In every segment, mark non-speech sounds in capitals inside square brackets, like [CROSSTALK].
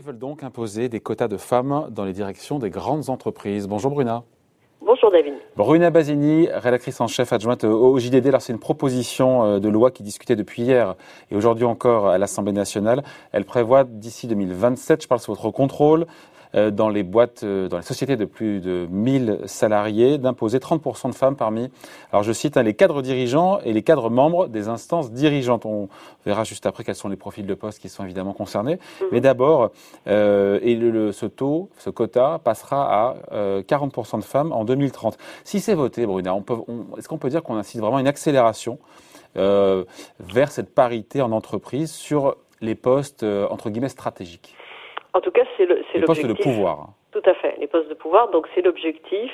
veulent donc imposer des quotas de femmes dans les directions des grandes entreprises. Bonjour Bruna. Bonjour David. Bruna Basini, rédactrice en chef adjointe au JDD. Alors c'est une proposition euh, de loi qui discutait depuis hier et aujourd'hui encore à l'Assemblée nationale. Elle prévoit d'ici 2027, je parle sous votre contrôle, dans les boîtes, euh, dans les sociétés de plus de 1000 salariés, d'imposer 30% de femmes parmi, alors je cite, hein, les cadres dirigeants et les cadres membres des instances dirigeantes. On verra juste après quels sont les profils de poste qui sont évidemment concernés. Mhm. Mais d'abord, euh, et le, ce taux, ce quota passera à 40% de femmes en 2030. Si c'est voté, Bruna, est-ce qu'on peut dire qu'on incite vraiment une accélération vers cette parité en entreprise sur les postes, entre guillemets, stratégiques? En tout cas, c'est l'objectif. Les postes de pouvoir. Tout à fait, les postes de pouvoir. Donc c'est l'objectif.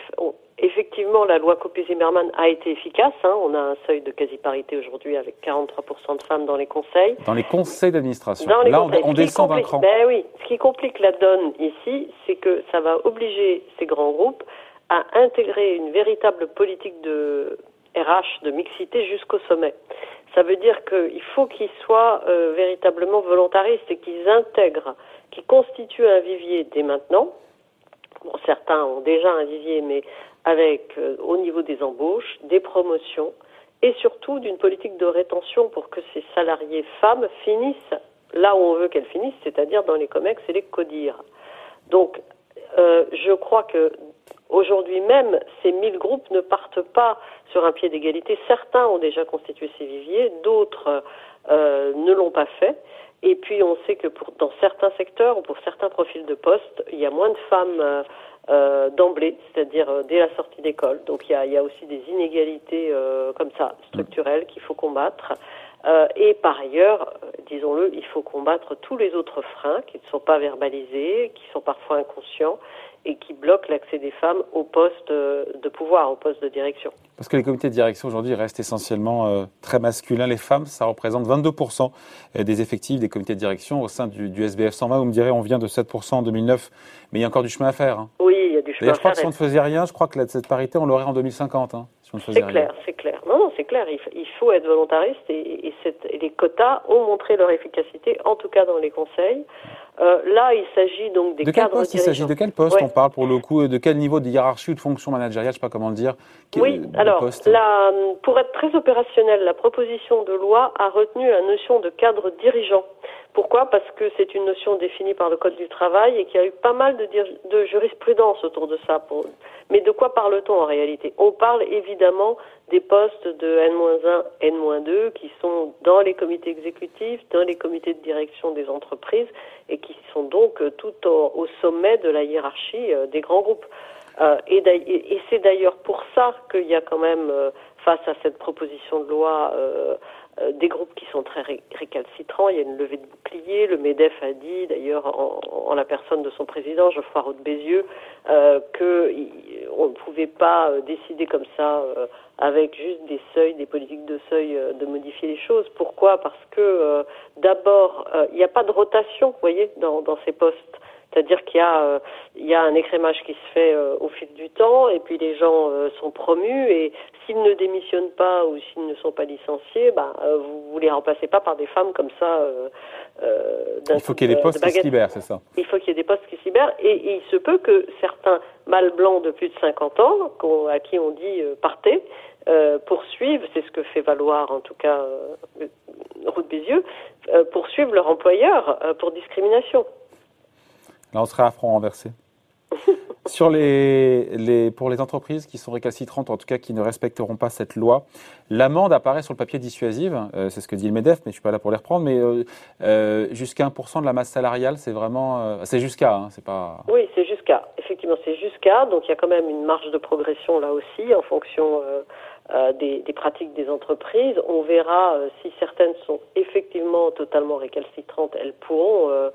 Effectivement, la loi Copé-Zimmermann a été efficace. Hein. On a un seuil de quasi-parité aujourd'hui avec 43% de femmes dans les conseils. Dans les conseils d'administration. Là, on, descend d'un cran. Ben oui. Ce qui complique la donne ici, c'est que ça va obliger ces grands groupes à intégrer une véritable politique de RH, de mixité jusqu'au sommet. Ça veut dire qu'il faut qu'ils soient euh, véritablement volontaristes et qu'ils intègrent qui constitue un vivier dès maintenant. Bon, certains ont déjà un vivier, mais avec euh, au niveau des embauches, des promotions et surtout d'une politique de rétention pour que ces salariés femmes finissent là où on veut qu'elles finissent, c'est-à-dire dans les COMEX et les CODIR. Donc, euh, je crois que aujourd'hui même, ces 1000 groupes ne partent pas sur un pied d'égalité. Certains ont déjà constitué ces viviers, d'autres euh, ne l'ont pas fait. Et puis on sait que pour, dans certains secteurs ou pour certains profils de poste, il y a moins de femmes euh, euh d'emblée, c'est-à-dire euh, dès la sortie d'école. Donc il y, a, aussi des inégalités comme ça, structurelles, qu'il faut combattre. et par ailleurs, disons-le, il faut combattre tous les autres freins qui ne sont pas verbalisés, qui sont parfois inconscients et qui bloquent l'accès des femmes aux postes de pouvoir, aux postes de direction. Parce que les comités de direction aujourd'hui restent essentiellement euh, très masculins. Les femmes, ça représente 22% euh, des effectifs des comités de direction au sein du, du, SBF 120. Vous me direz, on vient de 7% en 2009, mais il y a encore du chemin à faire. Hein. Oui, il y a du chemin à faire. Je crois que si on ne faisait rien, je crois que cette parité, on l'aurait en 2050. Hein, si c'est clair, c'est clair. Non, non, c'est clair. Il, faut être volontariste et, et, et les quotas ont montré leur efficacité, en tout cas dans les conseils. Euh, là, il s'agit donc des de quel poste il s'agit De quel poste on parle pour le coup De quel niveau de hiérarchie ou de fonction managériale Je ne sais pas comment le dire. oui, alors, pour être très opérationnel, la proposition de loi a retenu la notion de cadre dirigeant. Pourquoi? Parce que c'est une notion définie par le Code du travail et qu'il y a eu pas mal de, de jurisprudence autour de ça. Mais de quoi parle-t-on en réalité? On parle évidemment des postes de N-1, N-2 qui sont dans les comités exécutifs, dans les comités de direction des entreprises et qui sont donc tout au, sommet de la hiérarchie euh, des grands groupes. Euh, et, c'est d'ailleurs pour ça qu'il y a quand même, euh, face à cette proposition de loi, euh, des groupes qui sont très récalcitrants. Il y a une levée de bouclier. Le MEDEF a dit, d'ailleurs, en, la personne de son président, Geoffroy Roux Bézieux, euh, qu'on ne pouvait pas euh, décider comme ça, euh, avec juste des seuils, des politiques de seuil, de modifier les choses. Pourquoi? Parce que, d'abord, il n'y a pas de rotation, vous voyez, dans, dans ces postes. C'est-à-dire qu'il y a euh, il y a un écrémage qui se fait euh, au fil du temps et puis les gens euh, sont promus et s'ils ne démissionnent pas ou s'ils ne sont pas licenciés, bah, vous ne les remplacez pas par des femmes comme ça. il faut qu'il y ait des postes qui se libèrent, c'est ça Il faut qu'il y ait des postes qui se libèrent et, il se peut que certains mâles blancs de plus de 50 ans, à qui on dit partez, poursuivent, c'est ce que fait valoir en tout cas Ruth Bézieux, poursuivent leur employeur pour discrimination. Là, on serait à front renversé. [LAUGHS] Sur les, les, pour les entreprises qui sont récalcitrantes, en tout cas qui ne respecteront pas cette loi, l'amende apparaît sur le papier dissuasive, euh, c'est ce que dit le MEDEF, mais je ne suis pas là pour les reprendre, mais euh, euh, jusqu'à 1% de la masse salariale, c'est vraiment... c'est jusqu'à, hein, c'est pas... Oui, c'est jusqu'à, effectivement, c'est jusqu'à, donc il y a quand même une marge de progression là aussi, en fonction des, des, pratiques des entreprises. On verra si certaines sont effectivement totalement récalcitrantes, elles pourront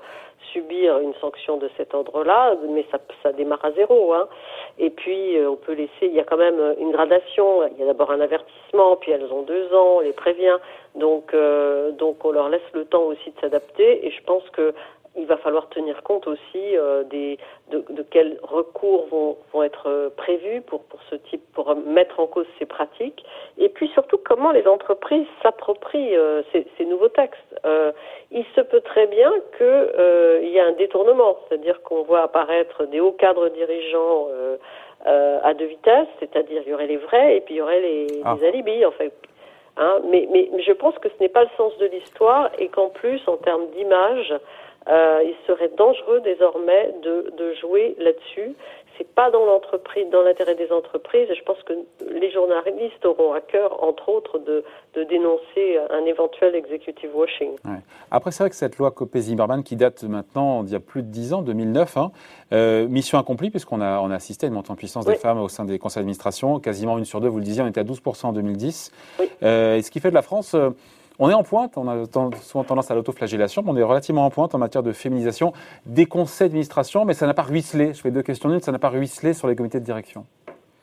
subir une sanction de cet ordre-là, mais ça, démarre à zéro. Hein. Et puis, euh, on peut laisser, il y a quand même une gradation. Il y a d'abord un avertissement, puis elles ont deux ans, on les prévient. Donc, euh, donc, on leur laisse le temps aussi de s'adapter. Et je pense que il va falloir tenir compte aussi euh, des, de, de, quels recours vont, vont être euh, prévus pour, pour ce type, pour mettre en cause ces pratiques, et puis surtout comment les entreprises s'approprient euh, ces, ces, nouveaux textes. Euh, il se peut très bien qu'il y ait un détournement, c'est-à-dire qu'on voit apparaître des hauts cadres dirigeants à deux vitesses, c'est-à-dire il y aurait les vrais et puis il y aurait les, ah. les alibis en fait. Hein, mais, mais je pense que ce n'est pas le sens de l'histoire et qu'en plus, en termes d'image, euh, il serait dangereux désormais de, de jouer là-dessus. C'est pas dans l'entreprise, dans l'intérêt des entreprises. Et je pense que les journalistes auront à cœur, entre autres, de, de dénoncer un éventuel executive washing. Ouais. Après, c'est vrai que cette loi Copé-Zimmermann, qui date maintenant d'il y a plus de 10 ans, 2009, hein, euh, mission accomplie, puisqu'on a, on a assisté à une montée en puissance oui. des femmes au sein des conseils d'administration. Quasiment une sur deux, vous le disiez, on était à 12% en 2010. Oui. Euh, et ce qui fait de la France euh, on est en pointe, on a souvent tendance à l'autoflagellation, mais on est relativement en pointe en matière de féminisation des conseils d'administration, mais ça n'a pas ruisselé. Je fais deux questions d'une, ça n'a pas ruisselé sur les comités de direction.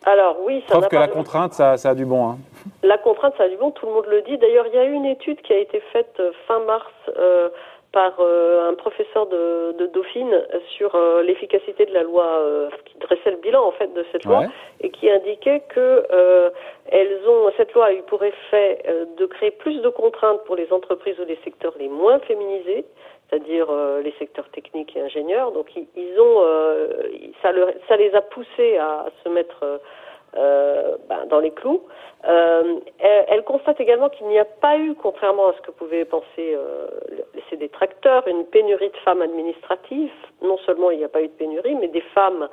Alors oui, ça Sauf que la contrainte, ça, ça, a du bon. Hein. La contrainte, ça a du bon, tout le monde le dit. D'ailleurs, il y a eu une étude qui a été faite euh, fin mars euh, par euh, un professeur de, de Dauphine sur euh, l'efficacité de la loi, euh, qui dressait le bilan en fait de cette loi et qui indiquait que euh, elles ont cette loi a eu pour effet euh, de créer plus de contraintes pour les entreprises ou les secteurs les moins féminisés, c'est-à-dire les secteurs techniques et ingénieurs. Donc ils, ils ont ça, leur, ça les a poussés à, à se mettre euh, ben, dans les clous. Euh, elle, constate également qu'il n'y a pas eu, contrairement à ce que pouvaient penser euh, ces détracteurs, une pénurie de femmes administratives. Non seulement il n'y a pas eu de pénurie, mais des femmes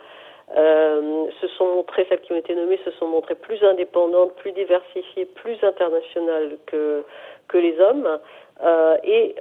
euh, se sont montrées, celles qui ont été nommées, se sont montrées plus indépendantes, plus diversifiées, plus internationales que, que les hommes. Euh, et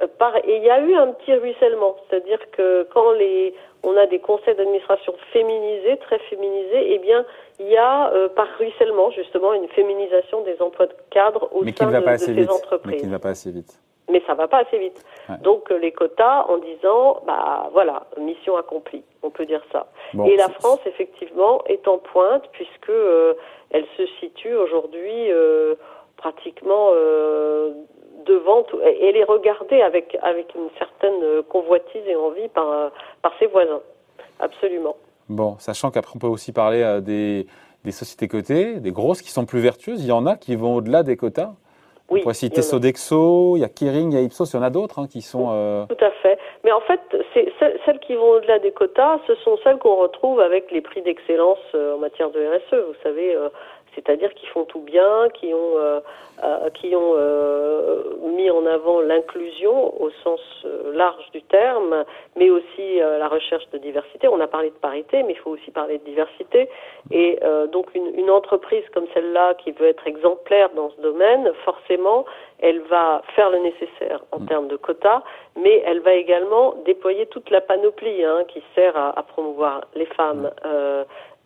il y a eu un petit ruissellement, c'est-à-dire que quand les, on a des conseils d'administration féminisés, très féminisés, eh bien, il y a euh, par ruissellement justement une féminisation des emplois de cadre au mais sein de, de ces entreprises. Mais qui ne va pas assez vite. Mais ça va pas assez vite. Ouais. Donc euh, les quotas en disant, bah voilà, mission accomplie, on peut dire ça. Bon, et la France effectivement est en pointe puisque euh, elle se situe aujourd'hui euh, pratiquement euh, devant et elle est regardée avec avec une certaine convoitise et envie par par ses voisins. Absolument. Bon, sachant qu'après on peut aussi parler des, des, sociétés cotées, des grosses qui sont plus vertueuses. Il y en a qui vont au-delà des quotas. Oui, on pourrait citer Sodexo, il y a Kering, il y a Ipsos, il y en a d'autres hein, qui sont. Euh... Tout à fait. Mais en fait, c'est celles qui vont au-delà des quotas, ce sont celles qu'on retrouve avec les prix d'excellence euh, en matière de RSE. Vous savez, euh, c'est-à-dire qui font tout bien, qui ont, euh, euh, qui ont euh, mis en avant l'inclusion au sens euh, large du terme, mais aussi euh, la recherche de diversité. On a parlé de parité, mais il faut aussi parler de diversité. Et euh, donc une, une, entreprise comme celle-là qui veut être exemplaire dans ce domaine, forcément, elle va faire le nécessaire en mmh. termes de quotas, mais elle va également déployer toute la panoplie hein, qui sert à, à, promouvoir les femmes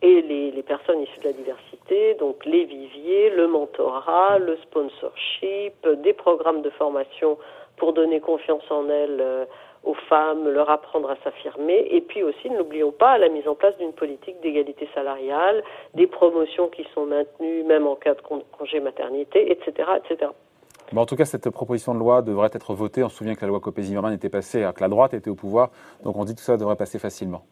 et les, personnes issues de la diversité, donc les viviers, le mentorat, le sponsorship, des programmes de formation pour donner confiance en elles euh, aux femmes, leur apprendre à s'affirmer, et puis aussi, n'oublions pas, la mise en place d'une politique d'égalité salariale, des promotions qui sont maintenues même en cas de congé maternité, etc., etc. En tout cas, cette proposition de loi devrait être votée. On se souvient que la loi Copé-Zimmermann était passée, que la droite était au pouvoir, donc on dit que tout ça devrait passer facilement.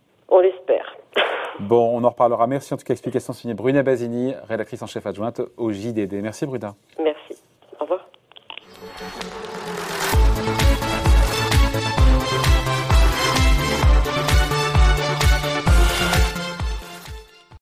Bon, on en reparlera. Merci en tout cas. Explication signée Bruna Basini, rédactrice en chef adjointe au JDD. Merci Bruna. Merci.